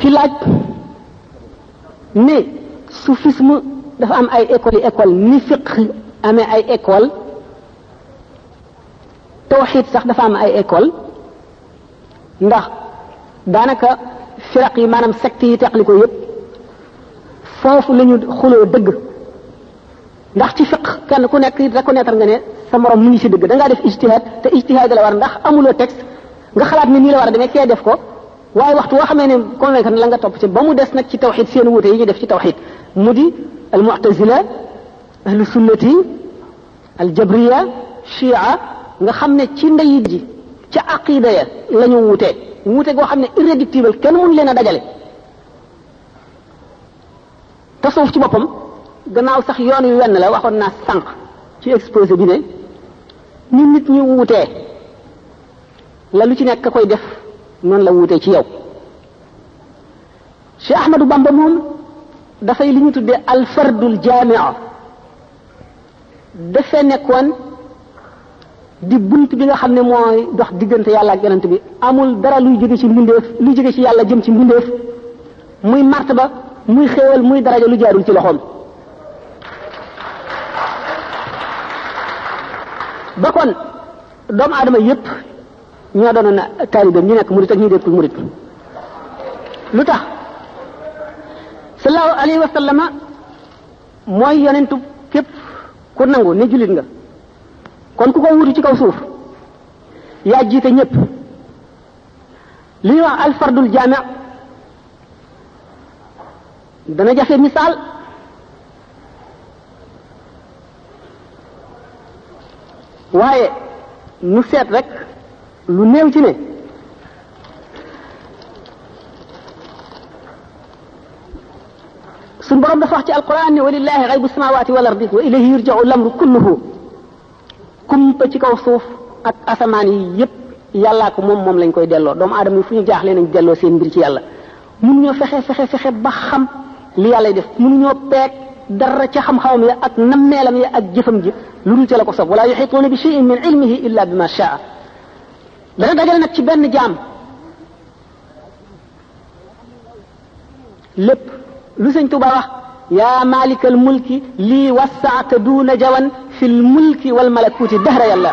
ci laaj ne soufisme dafa am ay école yi école ni fiq amee ay école tawxiid sax dafa am ay école ndax daanaka firaq yi maanaam secte yi teqli ko yëpp foofu la ñu xuloo dëgg ndax ci fiq kenn ku nekk reconnaître nga ne sa morom mu ngi ci dëgg da ngaa def ijtihaad te ijtihaad la war ndax amuloo texte nga xalaat ni nii la war a demee kee def ko waaye waxtu woo xamee ne convaincre na la nga topp ci ba mu des nag ci tawxid seen wuute yi ñu def ci tawxid mu di al mu'tazila ahlu sunnati al jabriya chia nga xam ne ci ndeyit ji ca aqida ya la ñu wuute wuute goo xam ne irréductible kenn mun leen a dajale tasawuf ci boppam gannaaw sax yoon wi wenn la waxoon naa sànq ci exposé bi ne ni nit ñi wuutee la lu ci nekk ka koy def noonu la wuutee ci yow Cheikh Ahmadou Bamba moom dafay li ñu tuddee alfardul jaamia dafee nekkoon di bunt bi nga xam ne mooy dox diggante yàlla ak yonent bi amul dara luy jóge ci mbindeef luy jóge ci yàlla jëm ci mbindeef muy martaba muy xéewal muy daraja lu jaarul ci loxoom ba kon doomu aadama yépp ñoo doon na taalibeem ñu nekk murit ak ñu dekkul murit lu tax sallallahu alayhi wa sallama mooy yonentu képp ku nangu ne jullit nga kon ku ko wutu ci kaw suuf yaa jiite ñépp li ñuy wax alfardul jaami dana jafe misaal waaye nu seet rek lu néew ci ne suñ borom dafa wax ci alquran ne walillahi xaybu samawati wal ardi wa ilayhi yurja'u lamru kulluhu kumpa ci kaw suuf ak asamaan yi yépp yàllaa ko moom moom lañ koy delloo doomu aadama yi fu ñu jaaxlee nañ delloo seen mbir ci yàlla mënuñoo fexe fexe fexe ba xam li yàlla def mënuñoo peeg dara ca xam-xamam ya ak nammeelam ya ak jëfam ji lu dul ca la ko sob wala yuxituuna bi cheyin min ilmihi illa bi ma shaa dana dajale nag ci benn jaam lépp lu sëñ Tuba wax yaa malikal mulki lii wasaata duuna jawan fi l mulki wal malakuuti dahra yàlla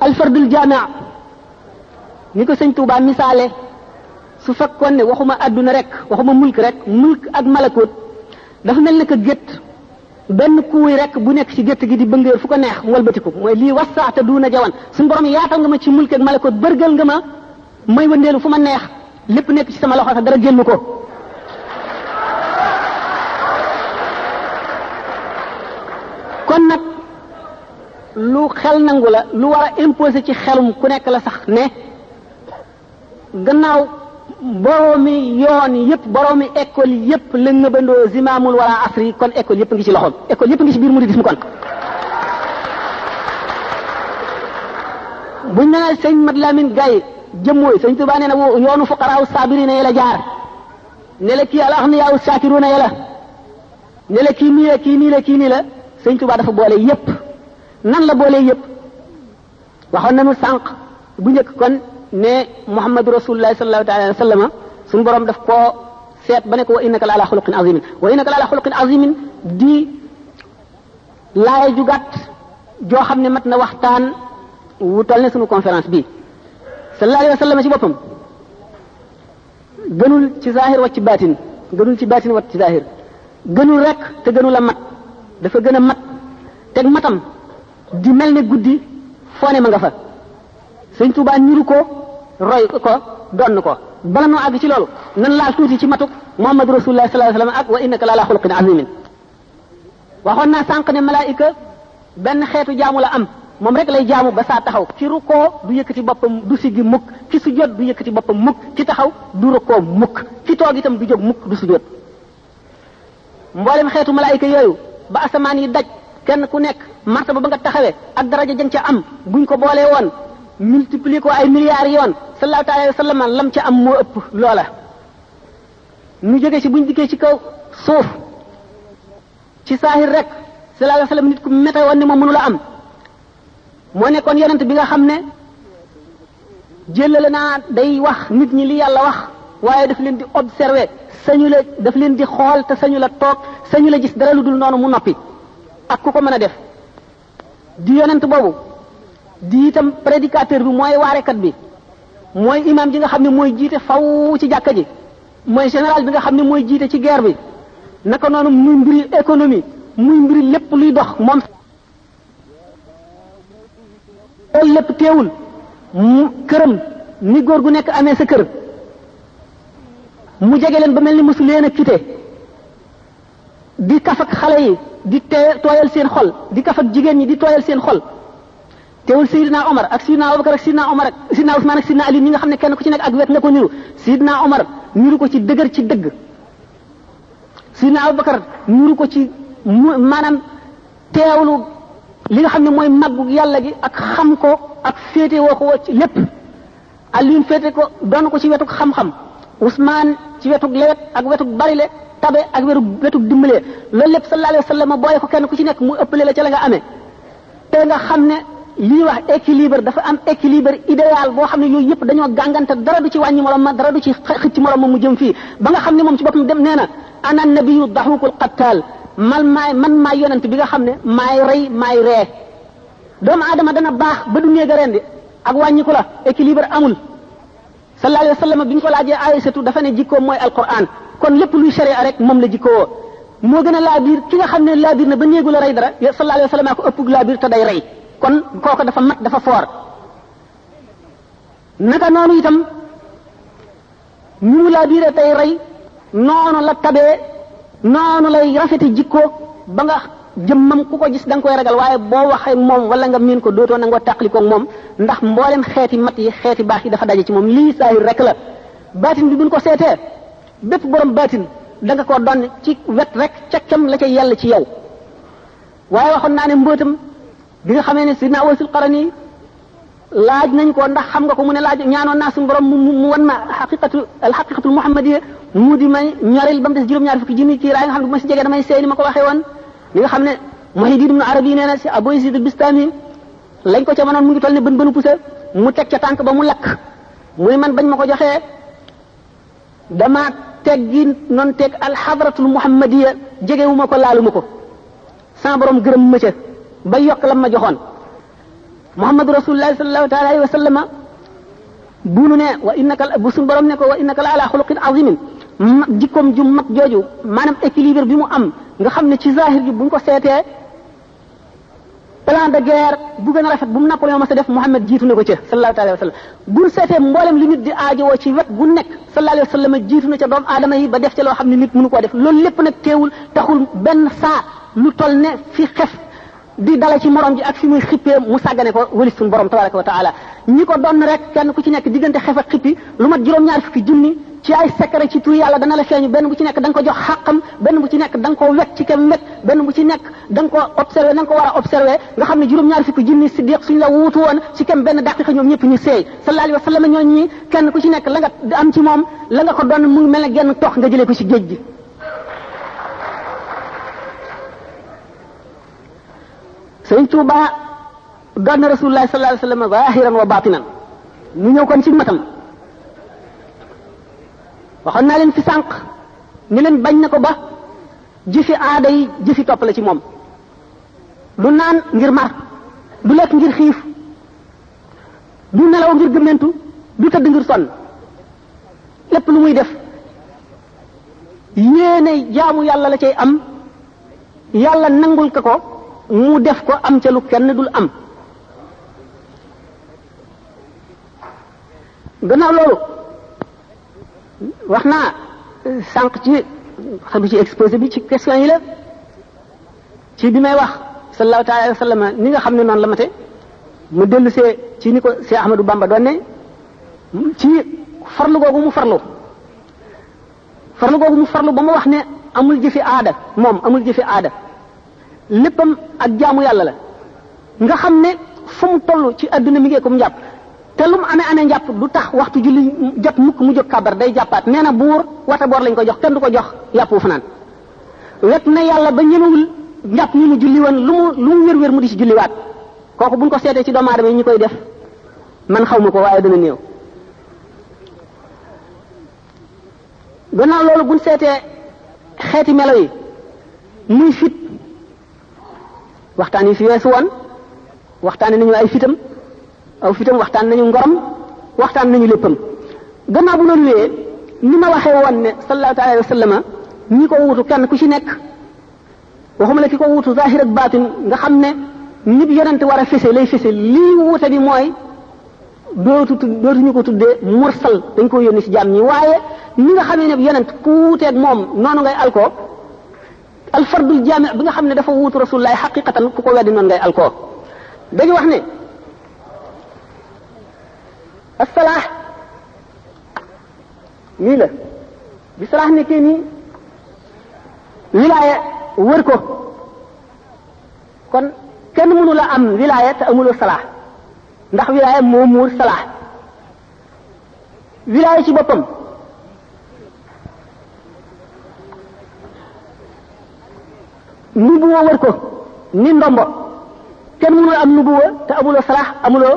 alfardul jaamia ni ko sëñ Tuubaa misaale su fekkoon ne waxuma àdduna rek waxuma mulk rek mulk ak malakut dafa mel ne que gétt benn kuuy rek bu nekk ci gétt gi di bëngéer fu ko neex mu walbatiku mooy lii wasaata duuna jawan suñu borom yaatal nga ma ci mulk ak malakut bërgal nga ma may wëndeelu fu ma neex lépp nekk ci sama loxo sax dara génn ko kon nag lu xel nangu la lu war a imposé ci xelum ku nekk la sax ne gannaaw boroomi yoon yëpp boroomi école yëpp la ngëbandoo zimaamul wala asri kon école yëpp ngi ci loxoom école yëpp ngi ci biir muridisme kon buñ ne sëñ Mat Lamin Gaye jëmmooy sëñ Tuubaa nee na yoonu fuqaraaw saabiriina yi la jaar ne la kii alaxniyaaw saakiruuna yi la ne la kii nii la kii nii la kii nii la sëñ Tuubaa dafa boole yépp nan la boole yépp waxoon nañu sànq bu njëkk kon ne Muhammadu Rasulullah sallallahu taala alayhi wa sallam suñu borom daf koo seet ba ne ko wa innaka la ala xuluqin azimin wa innaka la ala xuluqin azimin di laaya ju gàtt joo xam ne mat na waxtaan wutal ne sunu conférence bi sallallahu alayhi wa sallam ci boppam gënul ci zahir wacc baatin gënul ci baatin wacc ci zahir gënul rek te gënul a mat dafa gën a mat teg matam di mel ne guddi foo ne ma nga fa sëñ Tuubaa niru ko roy ko donn ko bala noo àgg ci loolu nan laal tuuti ci matuk Muhammad Rasulullah sallallahu alayhi wa sallam ak wa innaka la ala xuluqin azimin waxoon naa sànq ne malaayika benn xeetu jaamu la am moom rek lay jaamu ba saa taxaw ci rukkoo du yëkkati boppam du siggi mukk ci sujjóot du yëkkati boppam mukk ci taxaw du rukkoo mukk ci toog itam du jóg mukk du sujjóot mboolem xeetu malaayika yooyu ba asamaan yi daj kenn ku nekk martaba ba nga taxawee ak daraja jën ca am buñ ko boolee woon multiplier ko ay milliards yoon sallallahu alayhi wa sallam lam ca am moo ëpp loola ñu jóge ci buñ dikkee ci kaw suuf ci saahir rek sallallahu alayhi wa sallam nit ku mete woon ne moom mënu la am moo nekkoon yonent bi nga xam ne jëlale naa day wax nit ñi li yàlla wax waaye daf leen di observer sañu la daf leen di xool te sañu la toog sañu la gis dara lu dul noonu mu noppi ak ku ko mën a def di yonent boobu di itam prédicateur bi mooy waarekat bi mooy imam ji nga xam ne mooy jiite faw ci jàkka ji mooy général bi nga xam ne mooy jiite ci guerre bi naka noonu muy mbiri économie muy mbiri lépp luy dox moom loolu lépp teewul mu këram ni góor gu nekk amee sa kër mu jege leen ba mel ni mosu leen a quitté di kaf ak xale yi di tee tooyal seen xol di kaf ak jigéen ñi di tooyal seen xol teewul Seydina Omar ak Seydina Abubakar ak Seydina Omar ak Seydina Ousmane ak Seydina Ali mi nga xam ne kenn ku ci nekk ak wet la ko niru Seydina Omar niru ko ci dëgër ci dëgg Seydina Abubakar niru ko ci maanaam teewlu li nga xam ne mooy màggu yàlla gi ak xam ko ak féete woo ko ci lépp Alioune féete ko doon ko ci wetu xam-xam Ousmane ci wetu lewet ak wetu barile tabe ak wetu wetu dimbalee loolu lépp sallallahu alayhi wa sallam boole ko kenn ku ci nekk mu ëppale la ca la nga amee te nga xam ne lii wax équilibre dafa am équilibre idéal boo xam ne yooyu yëpp dañoo gàngante dara du ci wàññi morom ma dara du ci xëcc morom ma mu jëm fii ba nga xam ne moom ci boppam dem nee na ana nabiyu daxukul qattaal man maay man maay yonent bi nga xam ne maay rey maay ree doomu aadama dana baax ba du néeg a rendi ak wàññiku la équilibre amul sallallahu alayhi wa sallam bi ñu ko laajee Aysatu dafa ne jikkoom mooy alquran kon lépp luy sharia rek moom la jikkoo moo gën a laa biir ki nga xam ne laa biir na ba néegu la rey dara sallallahu alayhi wa sallam ko ëpp laa biir te day rey kon kooku dafa mat dafa foor naka noonu itam ni mu laa biire tey rey noonu la tabee noonu lay rafeti jikko ba nga jëmmam ku ko gis da nga koy ragal waaye boo waxee moom wala nga miin ko dootoo nangoo tàqalikoog moom ndax mboolem xeeti mat yi xeeti baax yi dafa daje ci moom lii saahir rek la baatin bi buñ ko seetee bépp borom baatin da nga koo doon ci wet rek ca kem la ca yàlla ci yow waaye waxoon naa ne mbootam bi nga xamee ne sidna Uwaysul Qarani laaj nañ ko ndax xam nga ko mu ne laaj ñaanoon naa suñu borom mu mu wan ma xaqiqatu al xaqiqatul muhammadiya mu di may ñoril ba mu des juróom-ñaar fukki junni ci raay nga xam ne bu ma si jege damay seey ni ma ko waxee woon li nga xam ne Muhyiddin Ibn Arabi nee na si Abu Yazid Bistami lañ ko ca mënoon mu ngi toll ne bën bënu poussé mu teg ca tànk ba mu lakk muy man bañ ma ko joxee dama teggi noon teg alxadratul muhammadiya jegewuma ko laaluma ko sans borom gërëm ma ca ba yokk lam ma joxoon muhammadu rasulullahi sallallahu taala alayhi wa sallama bu nu ne wa innaka bu suñu borom ne ko wa innaka la ala xuluqin azimin mag jikkoom ju mag jooju maanaam équilibre bi mu am nga xam ne ci zahir ji bu ñu ko seetee plan de guerre bu gën a rafet bu mu Napoléon mas a def Muhammad jiitu na ko ca sallallahu alayhi wa sallam bu ñu seetee mboolem li nit di aajowoo ci wet gu nekk sallallahu alayhi wa sallam jiitu na ca doomu aadama yi ba def ca loo xam ne nit mënu koo def loolu lépp nag teewul taxul benn saa lu toll ne fi xef di dala ci morom ji ak fi muy xippee mu sàggane ko wëlis suñu borom tabaraka wa taala ñi ko doon rek kenn ku ci nekk diggante xef ak xippi lu mat juróom-ñaar fukki junni ci ay secret ci tur yàlla dana la feeñu benn bu ci nekk da ko jox xàqam benn bu ci nekk da nga ko wet ci kem wet benn bu ci nekk da nga ko observé na nga ko war a observé nga xam ne juróom-ñaar fukki junni siddiq suñ la wuutu woon ci kem benn daqiqa ñoom ñëpp ñu seey sallallahu alayhi wa sallam ñoo ñi kenn ku ci nekk la nga am ci moom la nga ko doon mu ngi mel ne genn tox nga jëlee ko ci géej gi sëriñ Tuuba doon na rasulullahi sallallahu alayhi wa sallam zahiran wa batinan mu ñëw kon ci matam waxoon naa leen fi sànq ni leen bañ na ko ba jëfi aada yi jëfi topp la ci moom du naan ngir mar du lekk ngir xiif du nelaw ngir gëmmentu du tëdd ngir sonn lépp lu muy def yéene jaamu yàlla la cay am yàlla nangul ka ko mu def ko am ca lu kenn dul am gannaaw loolu wax naa sànq ci xam ci exposé bi ci question yi la ci bi may wax sallallahu taala alayhi wa sallam ni nga xam ne noonu la mate mu dellu see ci ni ko Cheikh Ahmadou Bamba doon ne ci farlu googu mu farlu farlu googu mu farlu ba mu wax ne amul jëfi aada moom amul jëfi aada léppam ak jaamu yàlla la nga xam ne fu mu toll ci àdduna mi ngi ko mu jàpp te lu mu amee amee njàpp du tax waxtu julli jot mukk mu jóg kabar day jàppaat nee na buur wata boor lañ ko jox kenn du ko jox yàpp wu fanaan wet na yàlla ba ñemewul njàpp ñu mu julli woon lu mu lu mu wér wér mu di ci julliwaat kooku buñ ko seetee ci doomu aadama yi ñu koy def man xaw ma ko waaye dana néew gannaaw loolu buñ seetee xeeti melo yi muy fit waxtaan yi fi weesu woon waxtaane nañu ay fitam aw fitam waxtaan nañu ngorom waxtaan nañu léppam gannaaw bu loolu wéyee ni ma waxee woon ne sallallahu alayhi wa sallama ñi ko wutu kenn ku ci nekk waxuma la ki ko wuutu zahir ak baatin nga xam ne nit yonent war a fese lay fese lii wuute bi mooy dootu dootuñu ko tuddee mursal dañ ko yónni si jaam ñi waaye ñi nga xam ne yonent ku wuuteeg moom noonu ngay alko alfardul jaami bi nga xam ne dafa wuutu rasulullahi xaqiqatan ku ko weddi noonu ngay alko dañu wax ne assalaax nii la bi Salah nekkee nii wilaaya wër ko kon kenn mënu la am wilaaya te amuloo Salah ndax wilaaya moo muur Salah wilaaya ci boppam nubuwa wër ko ni ndombo kenn mënul am nubuwa te amuloo salax amuloo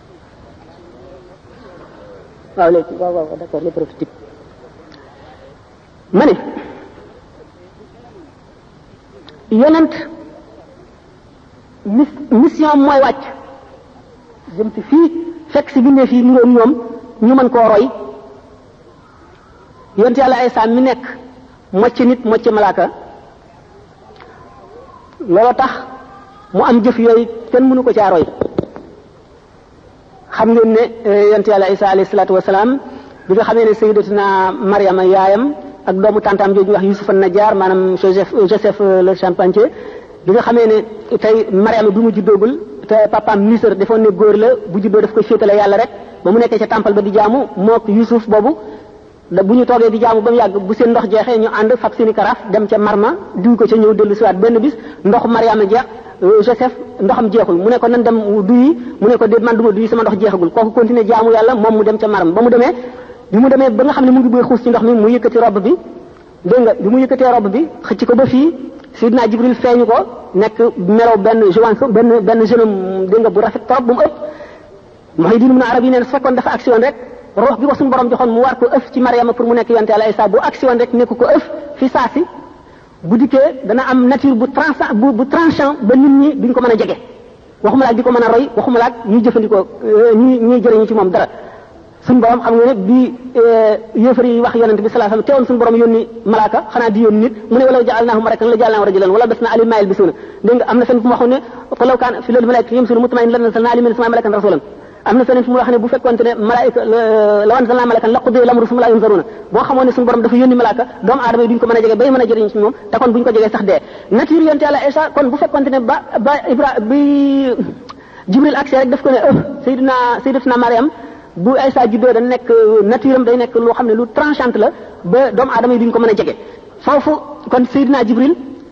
waaw léegi waaw waaw d'accord les prototypes ma ne yonent mis mission mooy wàcc jëm ci fii fekk si bindee fii niroom ñoom ñu mën koo roy yonent yàlla Isaa mi nekk mocc nit mocc malaaka loolu tax mu am jëf yooyu kenn mënu ko caaroy xam ngeen ne eh, yonent yàlla Isaa alayhi salaatu wasalaam bi nga xamee ne sayyidatuna Maryama yaayam ak doomu tantam jooju wax Yuusuf an-Najjaar maanaam Joseph Joseph euh, le Charpentier bi nga xamee ne tey Maryama bi mu juddoogul te papaam Misr defoon ne góor la bu juddoo daf koy féetale yàlla rek ba mu nekkee ca tàmpal ba di jaamu mook Yuusuf boobu da bu ñu toogee di jaamu ba mu yàgg bu seen ndox jeexee ñu ànd fab seeni karaaf dem ca marma duy ko ca ñëw dellu siwaat benn bis ndox Mariama jeex euh, Joseph ndoxam jeexul mu ne ko nan dem duyi mu ne ko déet man du ma duyi sama ndox jeexagul kooku continuer jaamu yàlla moom mu dem ca marma ba mu demee bi mu demee ba nga xam ne mu ngi bëgg xuus ci ndox mi mu yëkkati robb bi dégg nga bi mu yëkkatee robb bi xëcc ko ba fii Sidna Jibril feeñu ko nekk melaw benn joance benn benn jeune homme dégg nga bu rafet trop bu mu ëpp Muhyiddin Ibn Arabi nee na fekkoon dafa agsi woon rek ruux bi ko suñu borom joxoon mu war ko ëf ci Mariama pour mu nekk yonte Yàlla Isa bu agsi woon rek nekku ko ëf fi saasi bu dikkee dana am nature bu tranchant bu bu tranchant ba nit ñi duñ ko mën a jege waxuma laak di ko mën a roy waxuma laak ñuy jëfandikoo euh, ñuy ñuy jëriñu ci moom dara suñu borom xam nga ne bi euh, yéefar yi wax yonente bi sallallahu alayhi wasallam teewoon suñu borom yónni malaaka xanaa di yónni nit mu ne walaw ja'alnaahu malakan la ja'alnaahu rajulan wala basna alayhim maa yalbisuuna dégg nga am na fenn fu mu waxoon ne falaw kaana fi loolu malaayka yamsuna mutmain lan nazzalna alayhim min samaa'i malakan rasulan am na feneen fu mu wax ne bu fekkonte ne malaayka law anzalna malakan laqudi lamru summa la yunzaruna boo xamoon ne suñu borom dafa yónni malaaka doomu aadama yi duñ ko mën a jege bay mën a jëriñ ci moom te kon buñ ko jegee sax dee nature yonte yàlla Isa kon bu fekkonte ne ba ba Ibra bi Jibril accès rek daf ko ne ëf Seydina Seydatuna Mariam bu Isa juddoo da nekk nature am day nekk loo xam ne lu tranchant la ba doomu aadama yi duñ ko mën a jege foofu kon Seydina Jibril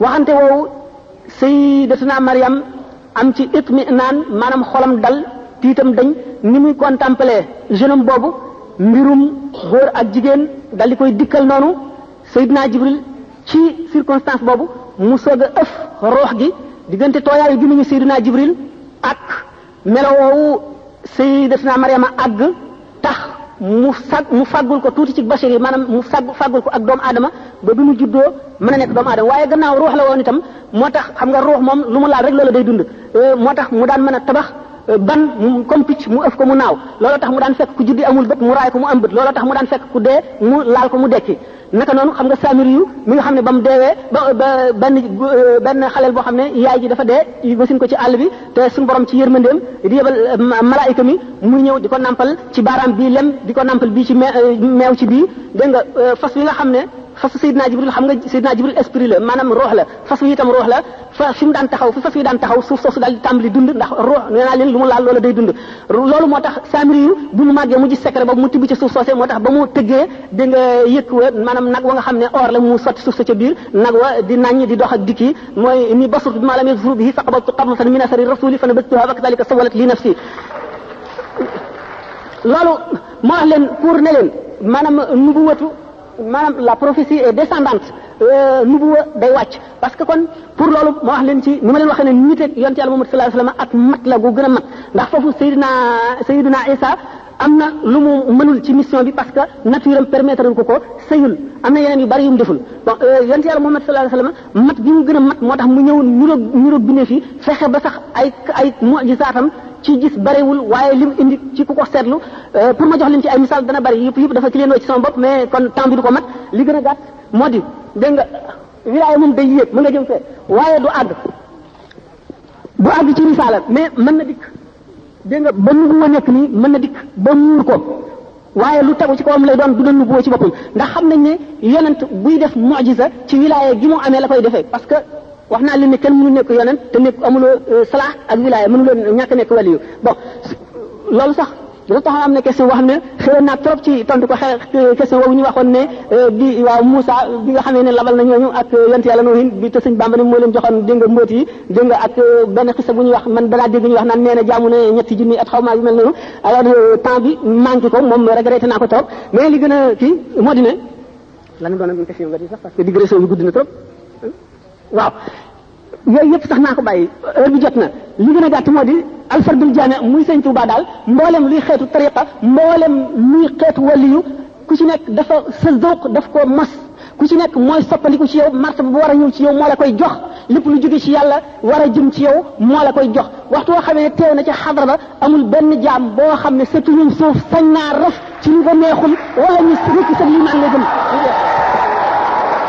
waxante woowu sayyidatuna Maryam am ci itminaan maanaam xolam dal tiitam dañ ni muy contempler jeune homme boobu mbirum góor ak jigéen dal di koy dikkal noonu Seydina Jibril ci circonstance boobu mu soog a ëf roox gi diggante tooyaayu gi mu ñu Seydina Jibril ak melo woowu sayyidatuna Maryama àgg tax mu sag mu fàggul ko tuuti ci bachir yi maanaam mu sag fàggul ko ak doomu aadama ba bi mu juddoo mën a nekk doomu aadama waaye gannaaw ruux la woon itam moo tax xam nga ruux moom lu mu laal rek loola day dund euh, moo tax mu daan mën a tabax euh, ban comme picc mu ëf ko mu naaw looloo tax mu daan fekk ku juddi amul bët mu raay ko mu am bët looloo tax mu daan fekk ku dee mu laal ko mu dekki naka noonu xam nga saamir yu mi nga xam ne ba mu deewee ba ba benn benn xaleel boo xam ne yaay ji dafa dee wasin ko ci àll bi te suñu borom ci yërmandeem di yebal euh, malaayika mi muy ñëw di ko nampal ci baaraam bii lem di ko nampal bii ci euh, meew ci bii dégg nga euh, fas wi nga xam ne fas Seydina Jibril xam nga Seydina Jibril esprit la maanaam roox la fas wi itam roox la fa fi mu daan taxaw fi fas yi daan taxaw suuf soosu daal di tàmbali dund ndax ruux nee naa leen lu mu laal loola day dund loolu moo tax saamiri yu bu mu màggee mu gis secret boobu mu tibb ci suuf soosee moo tax ba mu tëggee di nga yëkk wa maanaam nag wa nga xam ne or la mu sotti suuf sa ca biir nag wa di naññ di dox ak dikki mooy ni basur bi maa lam yasur bihi faqabatu qabdatan min asari rasuli fa nabastuha wa kadalika sawalat li nafsi loolu moo wax leen pour ne leen maanaam nubuwatu maanaam la prophétie est descendante euh, nubuwa day wàcc parce que kon pour loolu ma wax leen ci ni ma leen waxee ne nit ak yonent yàlla Muhammad sallallahu alayhi wasallam ak mat la gu gën a mat ndax foofu Seydina Seydina Isa am na lu mu mënul ci mission bi parce que nature am permettre ko ko sëyul am na yeneen yu bari yu mu deful bon euh, yonent yàlla Muhammad sallallahu alayhi wasallam mat gi mu gën a mat moo tax mu ñëw niroog niroog bindeef yi fexe ba sax ay ay mujisaatam ci gis bariwul waaye lim indi ci ku ko seetlu euh, pour ma jox leen ci ay misaal dana bari yëpp yëpp dafa ci leen woo ci sama bopp mais kon temps bi du ko mat li gën a gàtt moo di dégg nga wilaaya moom day yéeg mën nga jëm fee waaye du àgg du àgg ci misaala mais mën na dikk dégg nga ba nubuwa nekk nii mën na dikk ba muur ko waaye lu tegu ci kawam lay doon du doon nubuwa ci boppam ndax xam nañ ne yonent buy def mujiza ci wilaaya gi mu amee la koy defee parce que wax naa leen ne kenn mënu nekk yonent te nekk amuloo euh, salaax ak wilaaya mënuloo ñàkk nekk waliyu bon loolu sax lu tax am na question boo xam ne xëyoon naa trop ci tontu ko xeex euh, question boobu ñu waxoon ne euh, bi waaw Moussa bi nga xamee ne labal na ñooñu ak yonent yàlla noohin bi te sëñ Bamba ne moo leen joxoon dégg nga mbóot yi dégg nga ak euh, benn xisa bu ñuy wax man dalaa dégg ñuy wax naan nee na jaamu ne ñetti junni at xaw maa yu mel noonu alors euh, temps bi manqué ko moom regretté naa ko trop mais li gën a kii moo di ne lan doon am question nga di sax parce que digression bi gudd na trop waaw yooyu yëpp sax naa ko bàyyi heure bi jot na li gën a gàtt moo di alfardul jaame muy sëñ Tuubaa daal mboolem luy xeetu tariqa mboolem luy xeetu waliyu ku ci nekk dafa sa zawq daf koo mas ku ci nekk mooy soppandiku ci yow martaba bu war a ñëw ci yow moo la koy jox lépp lu jóge ci yàlla war a jëm ci yow moo la koy jox waxtu woo xamee ne teew na ci xadra ba amul benn jaam boo xam ne sa tuñum suuf sañ naa raf ci lu ko neexul wala ñu rëkk sa lii naan la jëm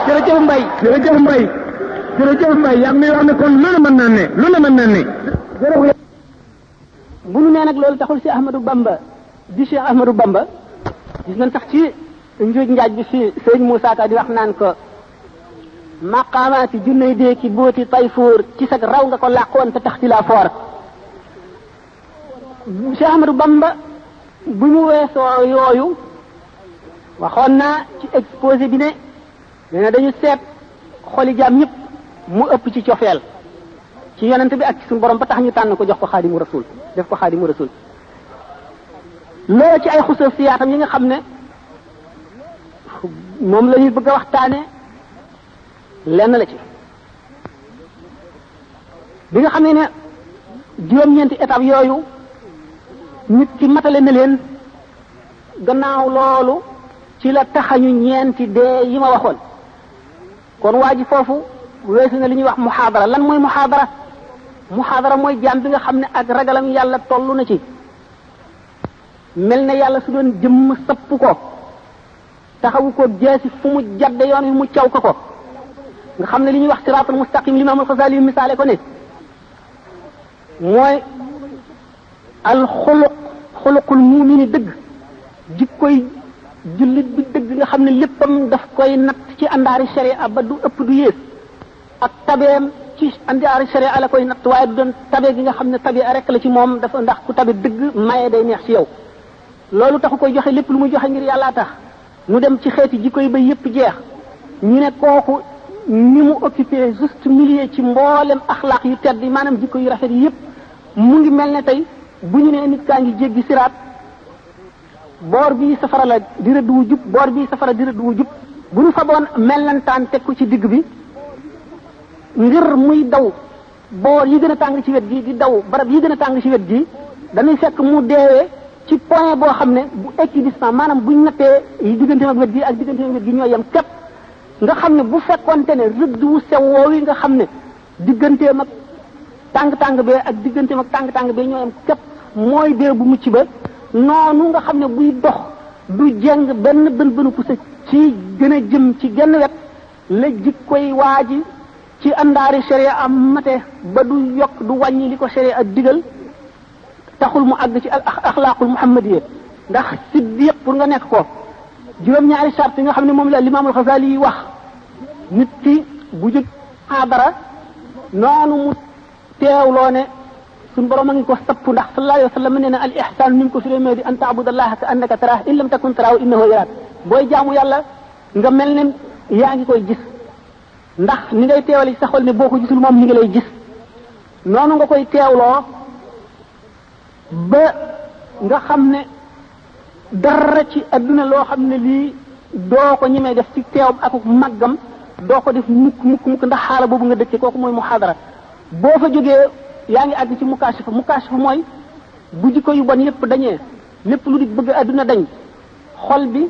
jërëjëf mbay jërëjëf mbay jërëjëf mbay yaa ngi may wax ne kon lu ne mën naa ne lu ne mën naa ne bu nu nee nag loolu taxul si Ahmadou Bamba di Cheikh Ahmadou Bamba gis nañ sax ci njuuj njaaj bi fii sëñ Moussa Ka di wax naan ko maqaamaati junney dee ki booti tayfuur ci sag raw nga ko làqoon te tax ci laa foor Cheikh Ahmadou Bamba bu mu weesoo yooyu waxoon naa ci exposé bi ne nee na dañu seet xoli jaam ñëpp mu ëpp ci cofeel ci yonent bi ak ci suñu borom ba tax ñu tànn ko jox ko xaadimu rasul def ko xaadimu rasul loolu ci ay xususiyaatam yi nga xam ne moom la ñuy bëgg a waxtaane lenn la ci bi nga xam ne ne juróom-ñeenti étape yooyu nit ki matale na leen gannaaw loolu ci la taxañu ñeenti dee yi ma waxoon kon waa ji foofu weesu na li ñuy wax muxaadara lan mooy muxaadara muxaadara mooy jaam bi nga xam ne ak ragalam yàlla toll na ci mel na yàlla su doon jëmm sapp ko taxawu ko jeesi fu mu jadde yoon wi mu caw ko ko nga xam ne li ñuy wax siraatul mustaqim limaamul xasaali yu misaale ko ne mooy al xuluq xuluqul muumini dëgg jikkoy jullit bi dëgg nga xam ne léppam daf koy natt ci àndaari sharia ba du ëpp du yées ak tabeem ci àndaari sharia la koy natt waaye du doon tabe gi nga xam ne tabe rek la ci moom dafa ndax ku tabe dëgg maye day neex ci yow loolu taxu koy joxe lépp lu muy joxe ngir yàllaa tax mu dem ci xeeti jikko yi ba yépp jeex ñu ne kooku ni mu occupé juste milieu ci mboolem axlaaq yu tedd yi maanaam jikko yu rafet yi yépp mu ngi mel ne tey bu ñu nee nit kaa ngi jéggi siraat boor bii safara la di rëdd wu jub boor bii safara di rëdd wu jub bu ñu faboon mellantaan teg ko ci digg bi ngir muy daw boor yi gën a tàng ci wet gi di daw barab yi gën a tàng ci wet gi dañuy fekk mu deewee ci point boo xam ne bu équidistant maanaam buñ nattee yi diggante ak wet gi ak diggante ak wet gi ñoo yem képp nga xam ne bu fekkonte ne rëdd wu sew woowu yi nga xam ne digganteem ak tàng-tàng bee ak digganteem ak tàng-tàng bee ñoo yem képp mooy dee bu mucc ba noonu nga xam ne buy dox du jeng benn bën bënu poussé ci gën a jëm ci genn wet la jikkoy waa ji ci àndaari sharia am mate ba du yokk du wàññi li ko sharia digal taxul mu àgg ci al axlaaqul muhammadiya ndax siddiq pour nga nekk ko juróom-ñaari sart yi nga xam ne moom la limaamul xasaali yi wax nit ki bu jëg aadara noonu mu teewloo ne suñ borom a ngi ko sapp ndax sallallahu alayhi wa sallam nee na al ihsaan ni mu ko firee mee di an taabudallaha ka annaka taraah in lam takun taraahu innahu yaraak booy jaamu yàlla nga mel ne yaa ngi koy gis ndax ni ngay teewale ci sa xol ne boo ko gisul moom mi ngi lay gis noonu nga koy teewloo ba nga xam ne dara ci adduna loo xam ne lii doo ko ñemee def ci teewam ak màggam doo ko def mukk mukk mukk ndax xaala boobu nga dëkkee kooku mooy muxaadara boo fa jógee yaa ngi àgg ci mukaashifa mukaashifa mooy bu jikko yu bon yépp dañee lépp lu di bëgg adduna dañ xol bi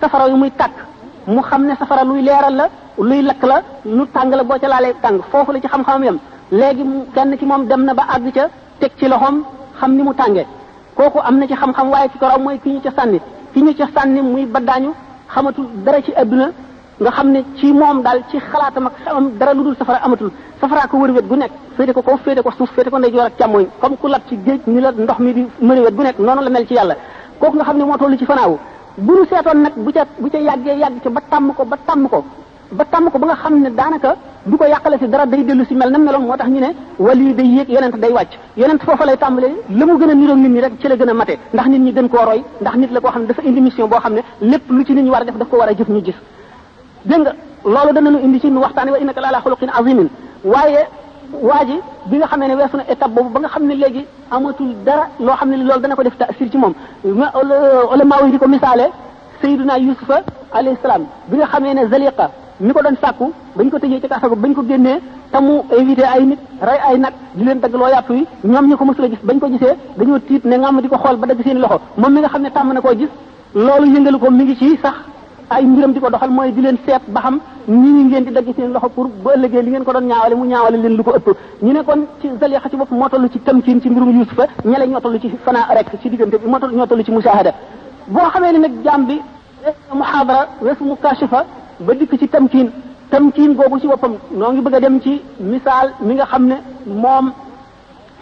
safara yu muy tàkk mu xam ne safara luy leeral la luy lakk la lu tàng la boo ca laalee tàng foofu la ci xam-xamam yam léegi kenn ki moom dem na ba àgg ca teg ci loxoom xam ni mu tàngee kooku am na ci xam-xam waaye ki ko raw mooy ki ñu ca sànni ki ñu ca sànni muy baddaañu xamatul dara ci adduna nga xam ne ci moom daal ci xalaatam ak xamam dara lu dul safara amatul safara ko wër wet gu nekk féete ko kaw féete ko suuf féete ko ndeyjoor ak càmmooñ comme ku lab ci géej ni la ndox mi di mëri wet gu nekk noonu la mel ci yàlla kooku nga xam ne moo toll ci fanaawu bu nu seetoon nag bu ca bu ca yàggee yàgg ca ba tàmm ko ba tàmm ko ba tàmm ko ba nga xam ne daanaka du ko yàqale si dara day dellu si mel na meloon moo tax ñu ne wali day yéeg yonent day wàcc yonent foofa lay tàmbalee la mu gën a niroog nit ñi rek ci la gën a mate ndax nit ñi gën koo roy ndax nit la koo xam ne dafa indi mission boo xam ne lépp lu ci nit ñi war a def daf ko war a jëf ñu gis dégg nga loolu danañu indi ci nu waxtaane wa innaka la ala xuluqin azimin waaye waa ji bi nga xamee ne weesu na étape boobu ba nga xam ne léegi amatul dara loo xam ne loolu dana ko def taasir ci moom ma ulama yi di ko misaale sayyiduna yusufa alayhi salaam bi nga xamee ne zaliqa mi ko doon sàkku bañ ko tëjee ci kaso ba bañ ko génnee te mu éviter ay nit rey ay nag di leen dagg loo yàpp yi ñoom ñi ko mësul a gis bañ ko gisee dañoo tiit ne ngam di ko xool ba dagg seen loxo moom mi nga xam ne tàmm na koo gis loolu yëngalu ko mi ngi ci sax ay mbiram di ko doxal mooy di leen seet ba xam nii ñi ngeen di dagg seen loxo pour bu ëllëgee li ngeen ko doon ñaawale mu ñaawale leen lu ko ëpp ñu ne kon ci Zalixa ci bopp moo toll ci tamkiin ci mbirum Yuusufa ñele ñoo toll ci fanaa rek ci diggante bi moo toll ñoo toll ci musaahada boo xamee ne nag jaam bi muhaadara weesu mu kashifa ba dikk ci tamkiin tamkiin googu ci boppam noo ngi bëgg a dem ci misaal mi nga xam ne moom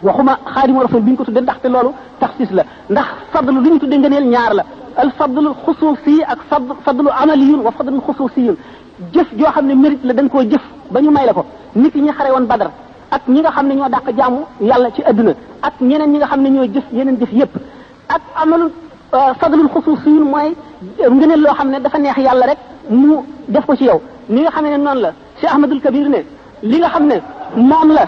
waxuma xaadimu rasul bi ñu ko tuddee ndaxte loolu taxsis la ndax fadlu li ñu tuddee ngëneel ñaar la al fadlu xusuusi ak fadlu fadlu amaliyun wa fadlu xusuusiyun jëf joo xam ne mérite la dañ koo jëf ba ñu may la ko nit ñi xare woon badar ak ñi nga xam ne ñoo dàq jaamu yàlla ci adduna ak ñeneen ñi nga xam ne ñoo jëf yeneen jëf yépp ak amalul fadlul xusuusiyun mooy ngëneel loo xam ne dafa neex yàlla rek mu def ko ci yow ni nga xam ne noonu la si Ahmadul Kabir ne li nga xam ne moom la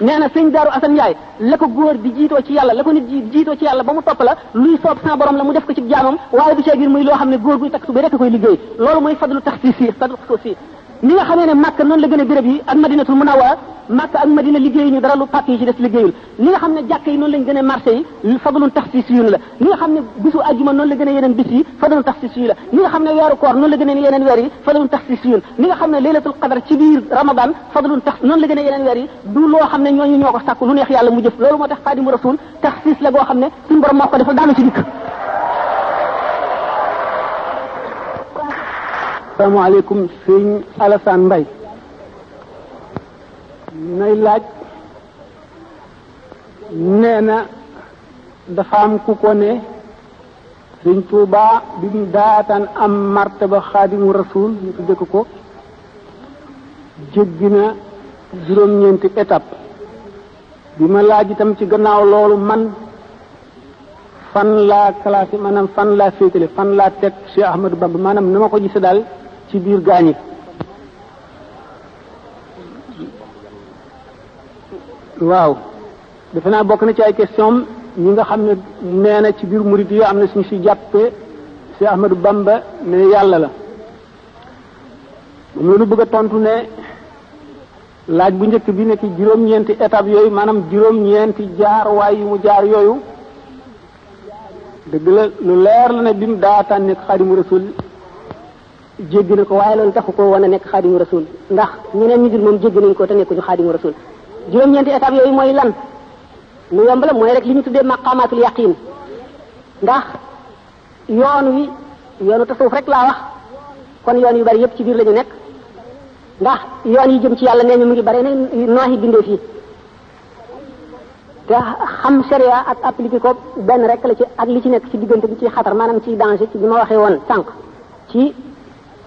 nee na sëñ Daaru Asan Njaay la ko góor di jiitoo ci yàlla la ko nit di jiitoo ci yàlla ba mu topp la luy soob sa borom la mu def ko ci jaamam waaye du cee biir muy loo xam ne góor guy takk su ba rek koy liggéey loolu mooy fadlu tax si si fadlu tax si ni nga xamee ne Màkka noonu la gën a béréb yi ak Madinatul Munawwara Màkka ak Madina liggéeyuñu dara lu pàcc yi ci des liggéeyul ni nga xam ne jàkk yi noonu lañ gën a marché yi fadlun taxsiis yu la ni nga xam ne bisu ajjuma noonu la gën a yeneen bis yi fadlun taxsiis yu la ni nga xam ne weeru koor noonu la gën a yeneen weer yi fadlun taxsiis yu ni nga xam ne laylatul qadar ci biir ramadan fadlun tax noonu la gën a yeneen weer yi du loo xam ne ñooñu ñoo ko sàkku lu neex yàlla mu jëf loolu moo tax xaadimu rasul taxsiis la goo xam ne suñu borom moo ko defal daanu ci dikk asalaamaaleykum sëñ Alassane Mbaye nay laaj nee na dafa am ku ko ne sëñ Tuuba bi mu daataan am martaba xaadimu rasul ñu tudde ko ko jéggi na juróom-ñeenti étape bi ma laaj itam ci gannaaw loolu man fan laa classé maanaam fan laa féetale fan laa teg Cheikh Ahmadou Bamba maanaam na ma ko gise daal ci biir gaañi waaw defe naa bokk na ci ay question ñi nga xam ne nee na ci biir murid yi am na suñu si jàppee si Ahmadou Bamba ne yàlla la moom la ñu bëgg a tontu ne laaj bu njëkk bi nekk juróom-ñeenti étape yooyu maanaam juróom-ñeenti jaar waay yu mu jaar yooyu dëgg la lu leer la ne bi mu daa tànn nekk Xaadimu Rasul jéggi na ko waaye loolu taxu ko woon a nekk xaadimu rasul ndax ñeneen ñi dul moom jéggi nañ ko te nekkuñu xaadimu rasul juróom-ñeenti étape yooyu mooy lan mu yomb la mooy rek li ñu tuddee maqaamaatul yaqin ndax yoon wi yoonu tasawuf rek laa wax kon yoon yu bari yëpp ci biir la ñu nekk ndax yoon yi jëm ci yàlla nee ñu mu ngi bare ne nooxi bindee fii te xam sharia ak appliqué ko benn rek la ci ak li ci nekk ci diggante bi ci xatar maanaam ci danger ci bi ma waxee woon sànq ci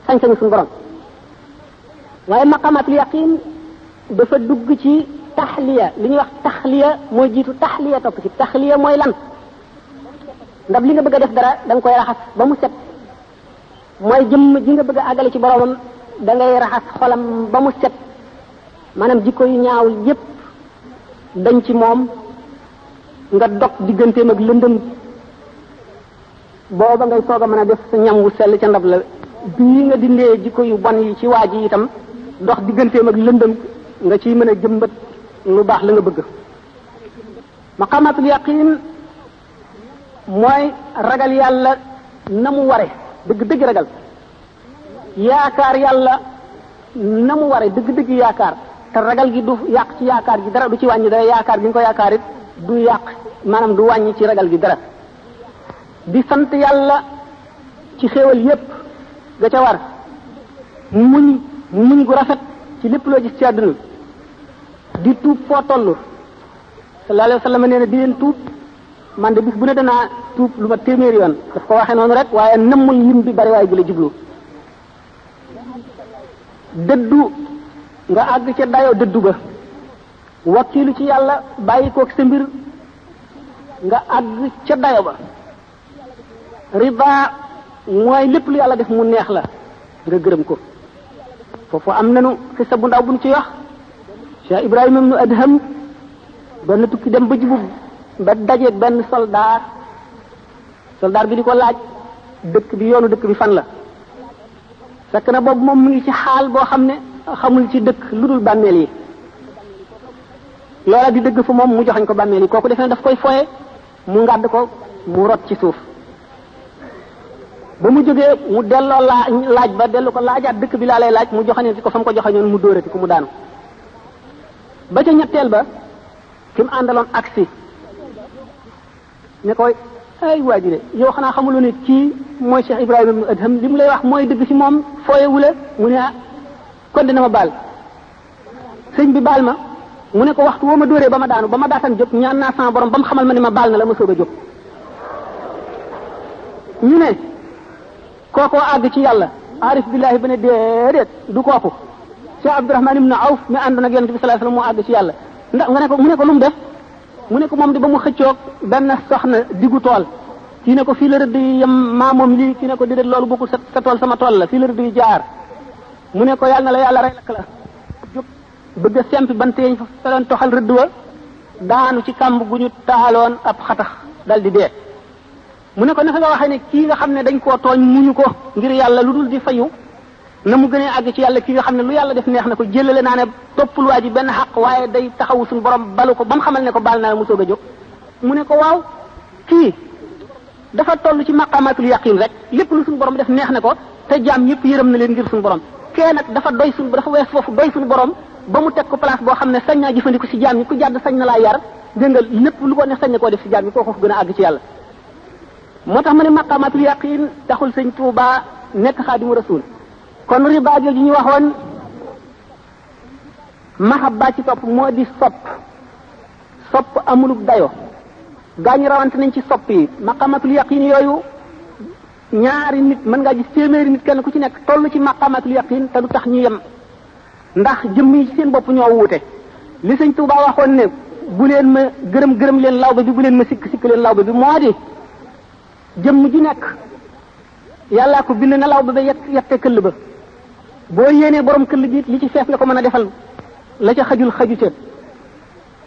sañ-sañu suñu borom waaye maqamatul yaqin dafa dugg ci taxliya li ñuy wax taxliya mooy jiitu taxliya topp ci taxliya mooy lan ndab li nga bëgg a def dara da nga koy raxas ba mu set mooy jëmm ji nga bëgg a àggale ci boromam da ngay raxas xolam ba mu set maanaam jikko yu ñaaw yépp dañ ci moom nga dog digganteem ak lëndëm booba ngay soog a mën a def sa ñam wu sell ca ndab la bii nga dindee jikko yu bon yi ci waa ji itam dox digganteem ak lëndëm nga ciy mën a jëmbat lu baax la nga bëgg maqamatul yaqin mooy ragal yàlla na mu ware dëgg dëgg ragal yaakaar yàlla na mu ware dëgg dëgg yaakaar te ragal gi du yàq ci yaakaar gi dara du ci wàññi dara yaakaar gi nga ko yaakaar it du yàq maanaam du wàññi ci ragal gi dara di sant yàlla ci xéewal yépp ga ca war muñ muñ gu rafet ci lépp loo gis ci àdduna di tuub foo toll sallallahu alayhi wa sallam nee na di leen tuub man de bis bu ne danaa tuub lu ma téeméer yoon daf ko waxee noonu rek waaye nammul lim bi bari waaye gi la jublu dëddu nga àgg ca dayoo dëddu ga wakkiilu ci yàlla bàyyi kook sa mbir nga àgg ca dayo ba riba mooy lépp lu yàlla def mu neex la nga gërëm ko foofu am nanu xisa bu ndaw buñ ci wax Cheikh Ibrahima ibnu Adham doon na tukki dem ba jubub ba dajeeg benn soldaar soldaar bi di ko laaj dëkk bi yoonu dëkk bi fan la fekk na boobu moom mu ngi ci xaal boo xam ne xamul ci dëkk lu dul bàmmeel yi loola di dëgg fa moom mu joxañ ko bàmmeel yi kooku defe ne daf koy foye mu ngàdd ko mu rot ci suuf ba mu jógee mu delloo laa laaj ba dellu ko laajaat dëkk bi laa lay laaj mu joxañee ci ko fa mu ko joxañoon mu dóorati ko mu daanu ba ca ñetteel ba ki mu àndaloon aksi ne koy ay waa ji de yow xanaa xamuloo ne kii mooy Cheikh Ibrahima ibnu Adham li mu lay wax mooy dëgg ci moom fooyewule mu ne ah kon dina ma baal sëñ bi baal ma mu ne ko waxtu woo ma dóoree ba ma daanu ba ma daataan jóg ñaan naa sama borom ba mu xamal ma ne ma baal na la ma soog a jóg ñu ne kookoo àgg ci yàlla arif billahi ba ne déedéet du kooku Cheikh Abdourahman ibn Awf mi àndoon ak yonent bi sallallahu alayhi wasallam moo àgg ci yàlla ndax nga ne ko mu ne ko lu mu def mu ne ko moom di ba mu xëccoog benn soxna diggu tool kii ne ko fii la rëdd yi yem maa moom lii kii ne ko déedéet loolu bokkul sa sa tool sama tool la fii la rëdd yi jaar mu ne ko yàlla na la yàlla rey lakk la jóg bëgg a sempi bant yañ fa feloon toxal rëdd wa daanu ci kàmb gu ñu taaloon ab xatax dal di dee mu ne ko naka nga waxee ne kii nga xam ne dañ koo tooñ muñu ko ngir yàlla lu dul di fayu na mu gënee àgg ci yàlla kii nga xam ne lu yàlla def neex na ko jëlale naa ne toppul waa ji benn xaq waaye day taxawu suñu borom balu ko ba mu xamal ne ko baal naa la mu soog a jóg mu ne ko waaw kii dafa toll ci maqamatul yaqin rek lépp lu suñu borom def neex na ko te jaam ñëpp yërëm na leen ngir suñu borom kee nag dafa doy suñu dafa wees foofu doy suñu borom ba mu teg ko place boo xam ne sañ naa jëfandiku si jaam ñi ku jàdd sañ na laa yar dégg nga lépp lu ko neex sañ na koo def si jaam ñi koo ko gën a àgg ci yàlla moo tax ma ne maqamatul yaqin taxul sëñ Tuubaa nekk xaadimu rasul kon riba jooju ñu waxoon mahabba ci topp moo di sopp sopp amulub dayo gaañu rawante nañ ci sopp yi maqamatul yaqin yooyu ñaari nit mën ngaa gis téeméeri nit kenn ku ci nekk toll ci maqamatul yaqin te du tax ñu yem ndax jëmm yi ci seen bopp ñoo wuute li sëñ Tuuba waxoon ne bu leen ma gërëm gërëm leen lawbe bi bu leen ma sikk sikk leen lawbe bi moo di jëmm ju nekk yàllaa ko bind na law ba ba yett yette këll ba boo yéenee borom këll bi li ci fees nga ko mën a defal la ca xajul xaju ca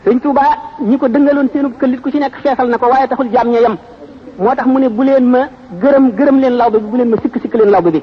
sëñ Tuuba ñi ko dëngaloon seenub këllit ku ci nekk feesal na ko waaye taxul jaam ña yem moo tax mu ne bu leen ma gërëm gërëm leen law ba bi bu leen ma sikk sikk leen law ba bi